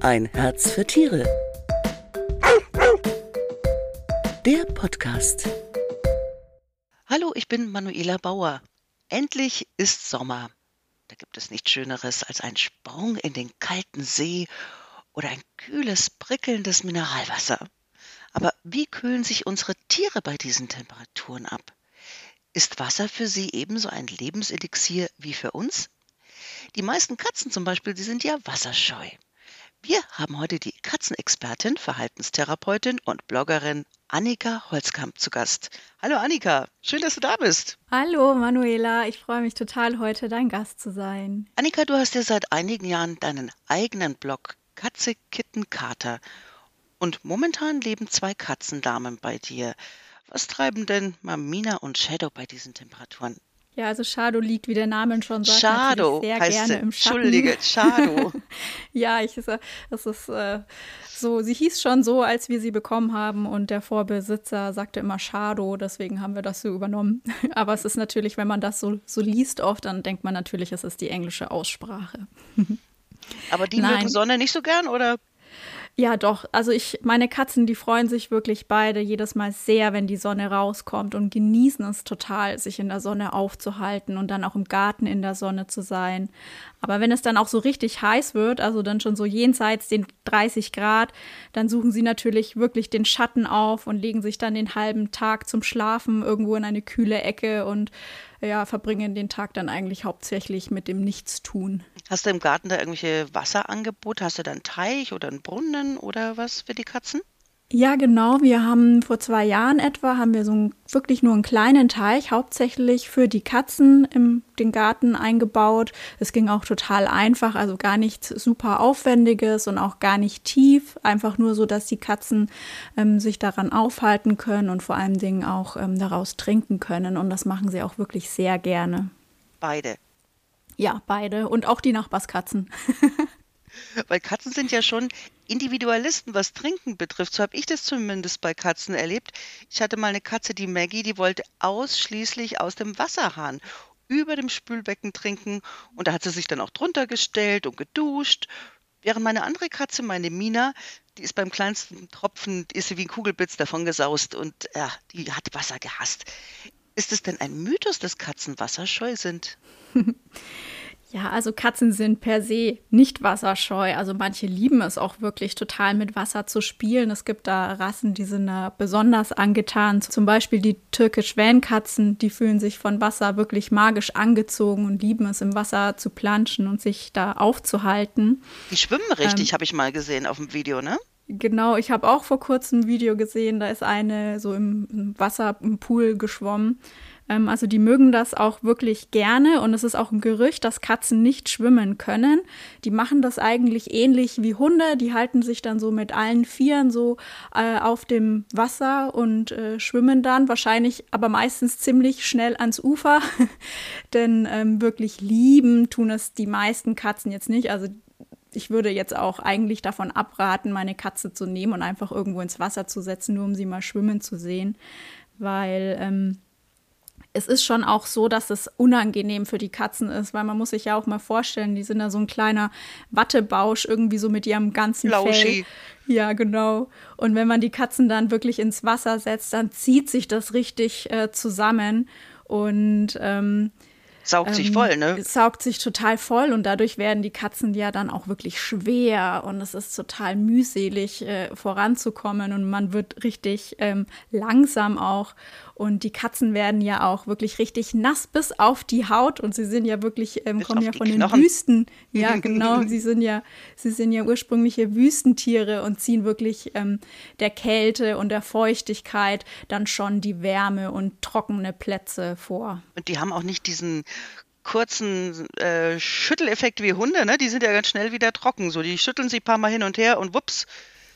Ein Herz für Tiere. Der Podcast. Hallo, ich bin Manuela Bauer. Endlich ist Sommer. Da gibt es nichts Schöneres als ein Sprung in den kalten See oder ein kühles, prickelndes Mineralwasser. Aber wie kühlen sich unsere Tiere bei diesen Temperaturen ab? Ist Wasser für sie ebenso ein Lebenselixier wie für uns? Die meisten Katzen zum Beispiel, die sind ja wasserscheu. Wir haben heute die Katzenexpertin, Verhaltenstherapeutin und Bloggerin Annika Holzkamp zu Gast. Hallo Annika, schön, dass du da bist. Hallo Manuela, ich freue mich total, heute dein Gast zu sein. Annika, du hast ja seit einigen Jahren deinen eigenen Blog Katze, Kitten, Kater. Und momentan leben zwei Katzendamen bei dir. Was treiben denn Mamina und Shadow bei diesen Temperaturen? Ja, also Shadow liegt, wie der Name schon sagt, Shadow sehr heißt gerne sie. im Schatten. Entschuldige, Shadow. ja, ich, das ist äh, so, sie hieß schon so, als wir sie bekommen haben und der Vorbesitzer sagte immer Shadow, deswegen haben wir das so übernommen. Aber es ist natürlich, wenn man das so, so liest oft, dann denkt man natürlich, es ist die englische Aussprache. Aber die Nein. mögen Sonne nicht so gern, oder? Ja, doch. Also ich, meine Katzen, die freuen sich wirklich beide jedes Mal sehr, wenn die Sonne rauskommt und genießen es total, sich in der Sonne aufzuhalten und dann auch im Garten in der Sonne zu sein. Aber wenn es dann auch so richtig heiß wird, also dann schon so jenseits den 30 Grad, dann suchen sie natürlich wirklich den Schatten auf und legen sich dann den halben Tag zum Schlafen irgendwo in eine kühle Ecke und ja, verbringen den Tag dann eigentlich hauptsächlich mit dem Nichtstun. Hast du im Garten da irgendwelche Wasserangebote? Hast du da einen Teich oder einen Brunnen oder was für die Katzen? Ja, genau. Wir haben vor zwei Jahren etwa, haben wir so einen, wirklich nur einen kleinen Teich, hauptsächlich für die Katzen im den Garten eingebaut. Es ging auch total einfach, also gar nichts super Aufwendiges und auch gar nicht tief. Einfach nur so, dass die Katzen ähm, sich daran aufhalten können und vor allen Dingen auch ähm, daraus trinken können. Und das machen sie auch wirklich sehr gerne. Beide. Ja, beide. Und auch die Nachbarskatzen. Weil Katzen sind ja schon Individualisten, was Trinken betrifft. So habe ich das zumindest bei Katzen erlebt. Ich hatte mal eine Katze, die Maggie, die wollte ausschließlich aus dem Wasserhahn über dem Spülbecken trinken und da hat sie sich dann auch drunter gestellt und geduscht. Während meine andere Katze, meine Mina, die ist beim kleinsten Tropfen, ist sie wie ein Kugelblitz davon gesaust und ja, die hat Wasser gehasst. Ist es denn ein Mythos, dass Katzen wasserscheu sind? Ja, also Katzen sind per se nicht wasserscheu. Also manche lieben es auch wirklich total mit Wasser zu spielen. Es gibt da Rassen, die sind da besonders angetan. Zum Beispiel die türkisch-Schwänkatzen, die fühlen sich von Wasser wirklich magisch angezogen und lieben es im Wasser zu planschen und sich da aufzuhalten. Die schwimmen richtig, ähm, habe ich mal gesehen auf dem Video, ne? Genau, ich habe auch vor kurzem ein Video gesehen, da ist eine so im Wasser, im Pool geschwommen. Ähm, also die mögen das auch wirklich gerne und es ist auch ein Gerücht, dass Katzen nicht schwimmen können. Die machen das eigentlich ähnlich wie Hunde. Die halten sich dann so mit allen Vieren so äh, auf dem Wasser und äh, schwimmen dann wahrscheinlich, aber meistens ziemlich schnell ans Ufer. Denn ähm, wirklich lieben tun es die meisten Katzen jetzt nicht. Also ich würde jetzt auch eigentlich davon abraten, meine Katze zu nehmen und einfach irgendwo ins Wasser zu setzen, nur um sie mal schwimmen zu sehen, weil ähm, es ist schon auch so, dass es unangenehm für die Katzen ist, weil man muss sich ja auch mal vorstellen, die sind da so ein kleiner Wattebausch irgendwie so mit ihrem ganzen Lauschi. Fell. Ja, genau. Und wenn man die Katzen dann wirklich ins Wasser setzt, dann zieht sich das richtig äh, zusammen und ähm, Saugt sich voll, ne? Saugt sich total voll und dadurch werden die Katzen ja dann auch wirklich schwer und es ist total mühselig äh, voranzukommen und man wird richtig ähm, langsam auch. Und die Katzen werden ja auch wirklich richtig nass bis auf die Haut und sie sind ja wirklich, ähm, kommen ja von den Knochen. Wüsten. Ja, genau. sie sind ja, sie sind ja ursprüngliche Wüstentiere und ziehen wirklich ähm, der Kälte und der Feuchtigkeit dann schon die Wärme und trockene Plätze vor. Und die haben auch nicht diesen kurzen äh, Schütteleffekt wie Hunde, ne? Die sind ja ganz schnell wieder trocken. So, die schütteln sich ein paar Mal hin und her und wups,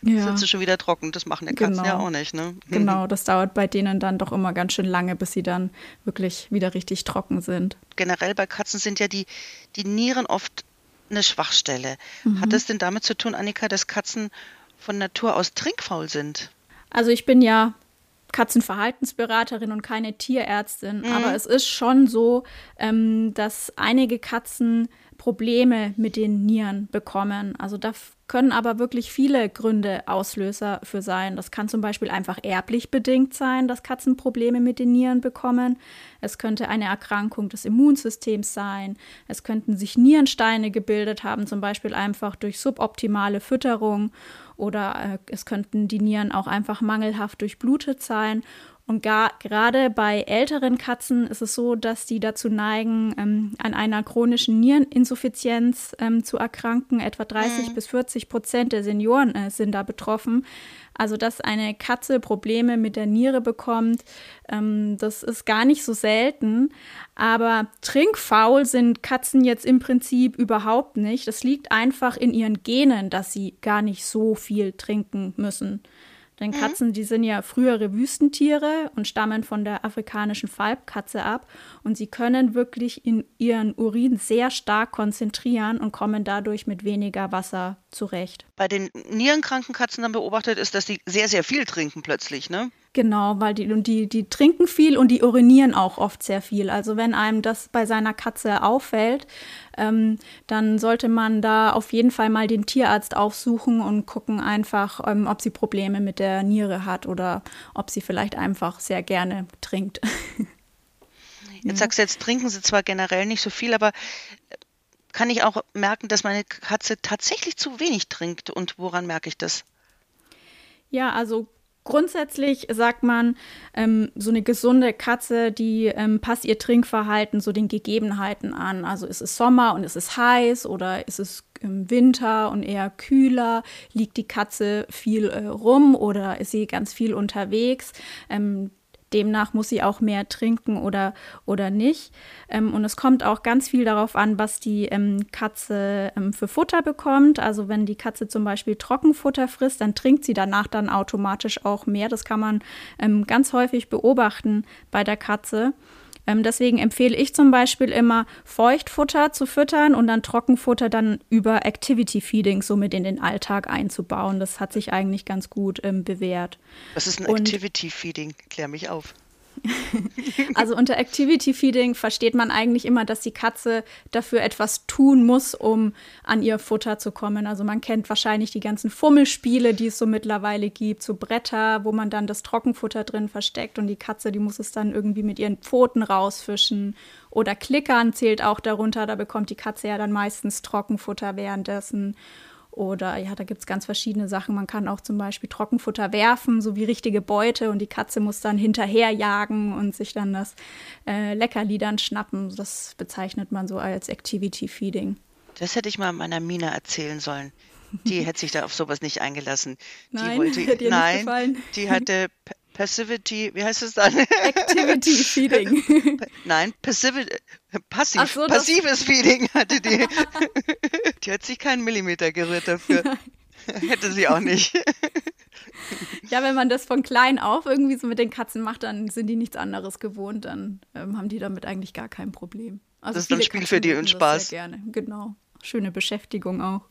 Ja. sind sie schon wieder trocken. Das machen die Katzen Genau. ja auch nicht, ne? Genau, das dauert bei denen dann doch immer ganz schön lange, bis sie dann wirklich wieder richtig trocken sind. Generell bei Katzen sind ja die, die Nieren oft eine Schwachstelle. Mhm. Hat das denn damit zu tun, Annika, dass Katzen von Natur aus trinkfaul sind? Also ich bin ja Katzenverhaltensberaterin und keine Tierärztin, Mhm. aber es ist schon so, ähm, dass einige Katzen Probleme mit den Nieren bekommen. Also da können aber wirklich viele Gründe Auslöser für sein. Das kann zum Beispiel einfach erblich bedingt sein, dass Katzen Probleme mit den Nieren bekommen. Es könnte eine Erkrankung des Immunsystems sein. Es könnten sich Nierensteine gebildet haben, zum Beispiel einfach durch suboptimale Fütterung. Oder äh, es könnten die Nieren auch einfach mangelhaft durchblutet sein. Und gar, gerade bei älteren Katzen ist es so, dass die dazu neigen, ähm, an einer chronischen Niereninsuffizienz ähm, zu erkranken. Etwa 30 mhm. bis 40 Prozent der Senioren äh, sind da betroffen. Also, dass eine Katze Probleme mit der Niere bekommt, ähm, das ist gar nicht so selten. Aber trinkfaul sind Katzen jetzt im Prinzip überhaupt nicht. Das liegt einfach in ihren Genen, dass sie gar nicht so viel trinken müssen. Denn mhm. Katzen, die sind ja frühere Wüstentiere und stammen von der afrikanischen Falbkatze ab. Und sie können wirklich in ihren Urin sehr stark konzentrieren und kommen dadurch mit weniger Wasser zurecht. Bei den nierenkranken Katzen dann beobachtet ist, dass die sehr, sehr viel trinken plötzlich, ne? Genau, weil die, und die, die trinken viel und die urinieren auch oft sehr viel. Also wenn einem das bei seiner Katze auffällt, ähm, dann sollte man da auf jeden Fall mal den Tierarzt aufsuchen und gucken einfach, ähm, ob sie Probleme mit der Niere hat oder ob sie vielleicht einfach sehr gerne trinkt. Jetzt sagst du, jetzt trinken sie zwar generell nicht so viel, aber äh, kann ich auch merken, dass meine Katze tatsächlich zu wenig trinkt und woran merke ich das? Ja, also Grundsätzlich sagt man, ähm, so eine gesunde Katze, die ähm, passt ihr Trinkverhalten so den Gegebenheiten an. Also ist es Sommer und ist es heiß oder ist es im Winter und eher kühler? Liegt die Katze viel äh, rum oder ist sie ganz viel unterwegs? Ähm, Demnach muss sie auch mehr trinken oder, oder nicht. Ähm, und es kommt auch ganz viel darauf an, was die ähm, Katze ähm, für Futter bekommt. Also wenn die Katze zum Beispiel Trockenfutter frisst, dann trinkt sie danach dann automatisch auch mehr. Das kann man ähm, ganz häufig beobachten bei der Katze. Ähm, deswegen empfehle ich zum Beispiel immer, Feuchtfutter zu füttern und dann Trockenfutter dann über Activity Feeding somit in den Alltag einzubauen. Das hat sich eigentlich ganz gut ähm, bewährt. Was ist ein und Activity Feeding? Klär mich auf. also unter Activity Feeding versteht man eigentlich immer, dass die Katze dafür etwas tun muss, um an ihr Futter zu kommen. Also man kennt wahrscheinlich die ganzen Fummelspiele, die es so mittlerweile gibt, so Bretter, wo man dann das Trockenfutter drin versteckt und die Katze, die muss es dann irgendwie mit ihren Pfoten rausfischen. Oder Klickern zählt auch darunter, da bekommt die Katze ja dann meistens Trockenfutter währenddessen. Oder ja, da gibt es ganz verschiedene Sachen. Man kann auch zum Beispiel Trockenfutter werfen, so wie richtige Beute, und die Katze muss dann hinterherjagen und sich dann das äh, Leckerli dann schnappen. Das bezeichnet man so als Activity Feeding. Das hätte ich mal meiner Mina erzählen sollen. Die hätte sich da auf sowas nicht eingelassen. Nein, die wollte, ihr nein, nicht gefallen. die hatte Passivity, wie heißt es dann? Activity Feeding. Nein, Passive, passiv, so, passives Feeding hatte die. Die hat sich keinen Millimeter gerührt dafür. Hätte sie auch nicht. Ja, wenn man das von klein auf irgendwie so mit den Katzen macht, dann sind die nichts anderes gewohnt, dann ähm, haben die damit eigentlich gar kein Problem. Also das ist ein Spiel Katzen für die und Spaß. Sehr gerne, genau. Schöne Beschäftigung auch.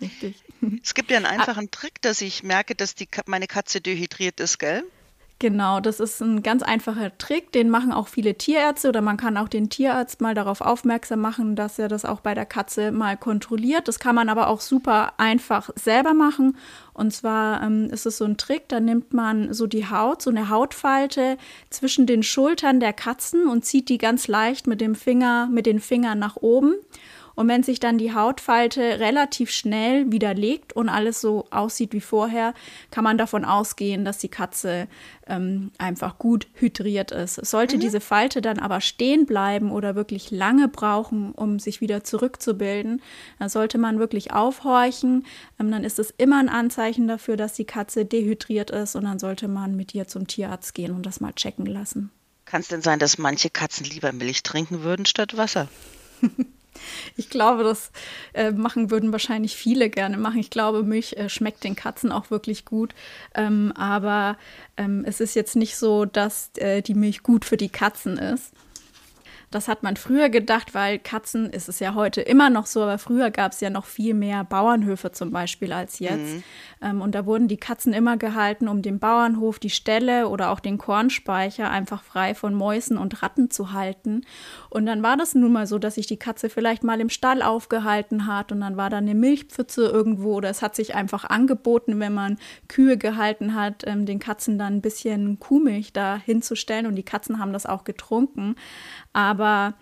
Richtig. Es gibt ja einen einfachen ah. Trick, dass ich merke, dass die, meine Katze dehydriert ist, gell? Genau, das ist ein ganz einfacher Trick, den machen auch viele Tierärzte oder man kann auch den Tierarzt mal darauf aufmerksam machen, dass er das auch bei der Katze mal kontrolliert. Das kann man aber auch super einfach selber machen. Und zwar ähm, ist es so ein Trick, da nimmt man so die Haut, so eine Hautfalte zwischen den Schultern der Katzen und zieht die ganz leicht mit dem Finger, mit den Fingern nach oben. Und wenn sich dann die Hautfalte relativ schnell widerlegt und alles so aussieht wie vorher, kann man davon ausgehen, dass die Katze ähm, einfach gut hydriert ist. Sollte mhm. diese Falte dann aber stehen bleiben oder wirklich lange brauchen, um sich wieder zurückzubilden, dann sollte man wirklich aufhorchen. Ähm, dann ist es immer ein Anzeichen dafür, dass die Katze dehydriert ist und dann sollte man mit ihr zum Tierarzt gehen und das mal checken lassen. Kann es denn sein, dass manche Katzen lieber Milch trinken würden statt Wasser? Ich glaube, das äh, machen würden wahrscheinlich viele gerne machen. Ich glaube, Milch äh, schmeckt den Katzen auch wirklich gut. Ähm, aber ähm, es ist jetzt nicht so, dass äh, die Milch gut für die Katzen ist. Das hat man früher gedacht, weil Katzen ist es ja heute immer noch so, aber früher gab es ja noch viel mehr Bauernhöfe zum Beispiel als jetzt. Mhm. Ähm, und da wurden die Katzen immer gehalten, um den Bauernhof, die Ställe oder auch den Kornspeicher einfach frei von Mäusen und Ratten zu halten. Und dann war das nun mal so, dass sich die Katze vielleicht mal im Stall aufgehalten hat und dann war da eine Milchpfütze irgendwo oder es hat sich einfach angeboten, wenn man Kühe gehalten hat, ähm, den Katzen dann ein bisschen Kuhmilch da hinzustellen und die Katzen haben das auch getrunken. Aber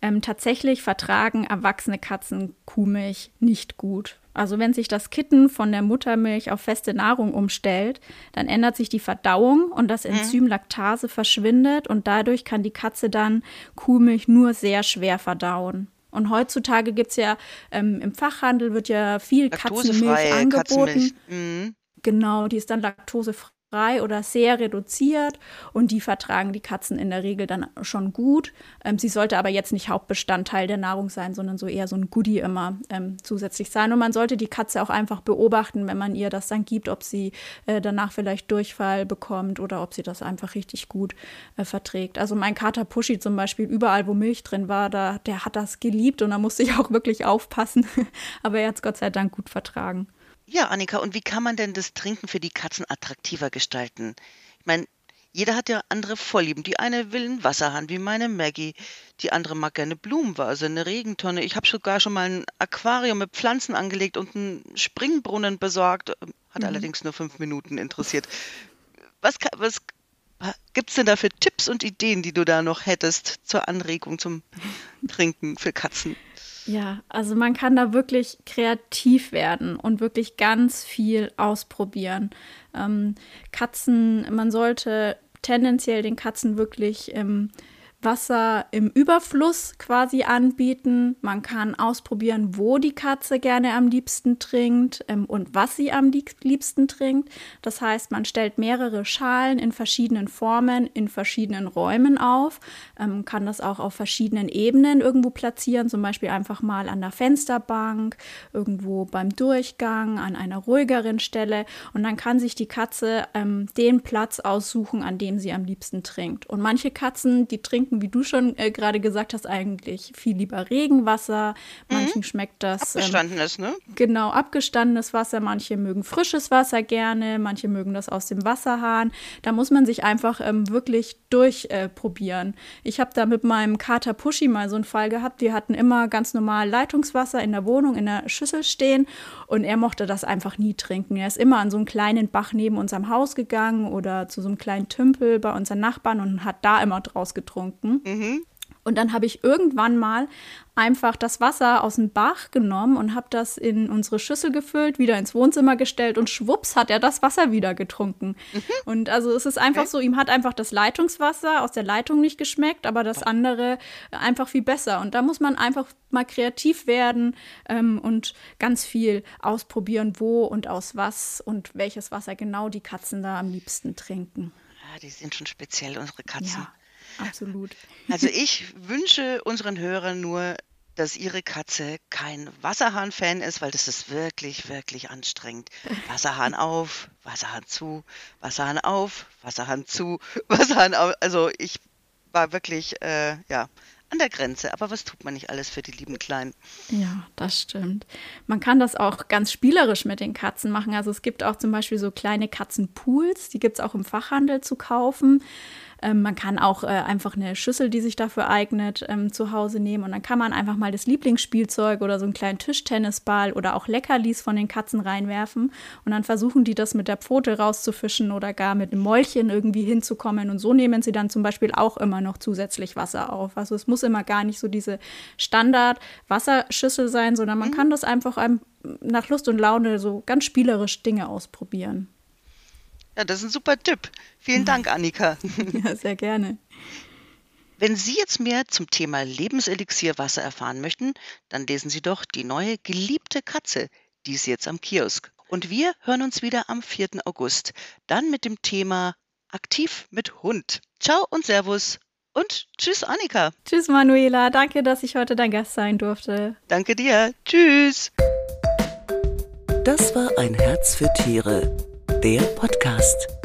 ähm, tatsächlich vertragen erwachsene Katzen Kuhmilch nicht gut. Also wenn sich das Kitten von der Muttermilch auf feste Nahrung umstellt, dann ändert sich die Verdauung und das mhm. Enzym Laktase verschwindet und dadurch kann die Katze dann Kuhmilch nur sehr schwer verdauen. Und heutzutage gibt es ja ähm, im Fachhandel wird ja viel Katzenmilch angeboten. Katzenmilch. Mhm. Genau, die ist dann laktosefrei frei oder sehr reduziert und die vertragen die Katzen in der Regel dann schon gut. Ähm, sie sollte aber jetzt nicht Hauptbestandteil der Nahrung sein, sondern so eher so ein Goodie immer ähm, zusätzlich sein. Und man sollte die Katze auch einfach beobachten, wenn man ihr das dann gibt, ob sie äh, danach vielleicht Durchfall bekommt oder ob sie das einfach richtig gut äh, verträgt. Also mein Kater Pushy zum Beispiel, überall wo Milch drin war, da, der hat das geliebt und da musste ich auch wirklich aufpassen. aber er hat es Gott sei Dank gut vertragen. Ja, Annika, und wie kann man denn das Trinken für die Katzen attraktiver gestalten? Ich meine, jeder hat ja andere Vorlieben. Die eine will einen Wasserhahn, wie meine Maggie. Die andere mag gerne Blumenvase, eine Regentonne. Ich habe sogar schon mal ein Aquarium mit Pflanzen angelegt und einen Springbrunnen besorgt. Hat mhm. allerdings nur fünf Minuten interessiert. Was, was gibt es denn da für Tipps und Ideen, die du da noch hättest zur Anregung zum Trinken für Katzen? Ja, also man kann da wirklich kreativ werden und wirklich ganz viel ausprobieren. Ähm, Katzen, man sollte tendenziell den Katzen wirklich ähm, Wasser im Überfluss quasi anbieten. Man kann ausprobieren, wo die Katze gerne am liebsten trinkt ähm, und was sie am liebsten trinkt. Das heißt, man stellt mehrere Schalen in verschiedenen Formen, in verschiedenen Räumen auf, ähm, kann das auch auf verschiedenen Ebenen irgendwo platzieren, zum Beispiel einfach mal an der Fensterbank, irgendwo beim Durchgang, an einer ruhigeren Stelle. Und dann kann sich die Katze ähm, den Platz aussuchen, an dem sie am liebsten trinkt. Und manche Katzen, die trinken trinken, wie du schon äh, gerade gesagt hast, eigentlich viel lieber Regenwasser. Manchen mhm. schmeckt das. Ähm, abgestandenes, ähm, ne? Genau, abgestandenes Wasser. Manche mögen frisches Wasser gerne, manche mögen das aus dem Wasserhahn. Da muss man sich einfach ähm, wirklich durchprobieren. Äh, ich habe da mit meinem Kater Pushy mal so einen Fall gehabt. Wir hatten immer ganz normal Leitungswasser in der Wohnung, in der Schüssel stehen und er mochte das einfach nie trinken. Er ist immer an so einen kleinen Bach neben unserem Haus gegangen oder zu so einem kleinen Tümpel bei unseren Nachbarn und hat da immer draus getrunken trinken. Mhm. Und dann habe ich irgendwann mal einfach das Wasser aus dem Bach genommen und habe das in unsere Schüssel gefüllt, wieder ins Wohnzimmer gestellt und schwupps hat er das Wasser wieder getrunken. Mhm. Und also es ist einfach okay. so, ihm hat einfach das Leitungswasser aus der Leitung nicht geschmeckt, aber das andere einfach viel besser. Und da muss man einfach mal kreativ werden ähm, und ganz viel ausprobieren, wo und aus was und welches Wasser genau die Katzen da am liebsten trinken. Ja, die sind schon speziell, unsere Katzen. Ja. Absolut. Also ich wünsche unseren Hörern nur, dass ihre Katze kein Wasserhahn-Fan ist, weil das ist wirklich, wirklich anstrengend. Wasserhahn auf, Wasserhahn zu, Wasserhahn auf, Wasserhahn zu, Wasserhahn auf. Also ich war wirklich, äh, ja, an der Grenze. Aber was tut man nicht alles für die lieben Kleinen? Ja, das stimmt. Man kann das auch ganz spielerisch mit den Katzen machen. Also es gibt auch zum Beispiel so kleine Katzenpools, die gibt es auch im Fachhandel zu kaufen. Ähm, man kann auch äh, einfach eine Schüssel, die sich dafür eignet, ähm, zu Hause nehmen. Und dann kann man einfach mal das Lieblingsspielzeug oder so einen kleinen Tischtennisball oder auch Leckerlis von den Katzen reinwerfen. Und dann versuchen die das mit der Pfote rauszufischen oder gar mit einem Mäulchen irgendwie hinzukommen. Und so nehmen sie dann zum Beispiel auch immer noch zusätzlich Wasser auf. Also es muss immer gar nicht so diese Standard-Wasserschüssel sein, sondern man mhm. kann das einfach nach Lust und Laune so ganz spielerisch Dinge ausprobieren. Ja, das ist ein super Tipp. Vielen Dank, Annika. Ja, sehr gerne. Wenn Sie jetzt mehr zum Thema Lebenselixier-Wasser erfahren möchten, dann lesen Sie doch die neue Geliebte Katze, die ist jetzt am Kiosk. Und wir hören uns wieder am 4. August, dann mit dem Thema Aktiv mit Hund. Ciao und Servus und tschüss, Annika. Tschüss, Manuela. Danke, dass ich heute dein Gast sein durfte. Danke dir. Tschüss. Das war ein Herz für Tiere der Podcast.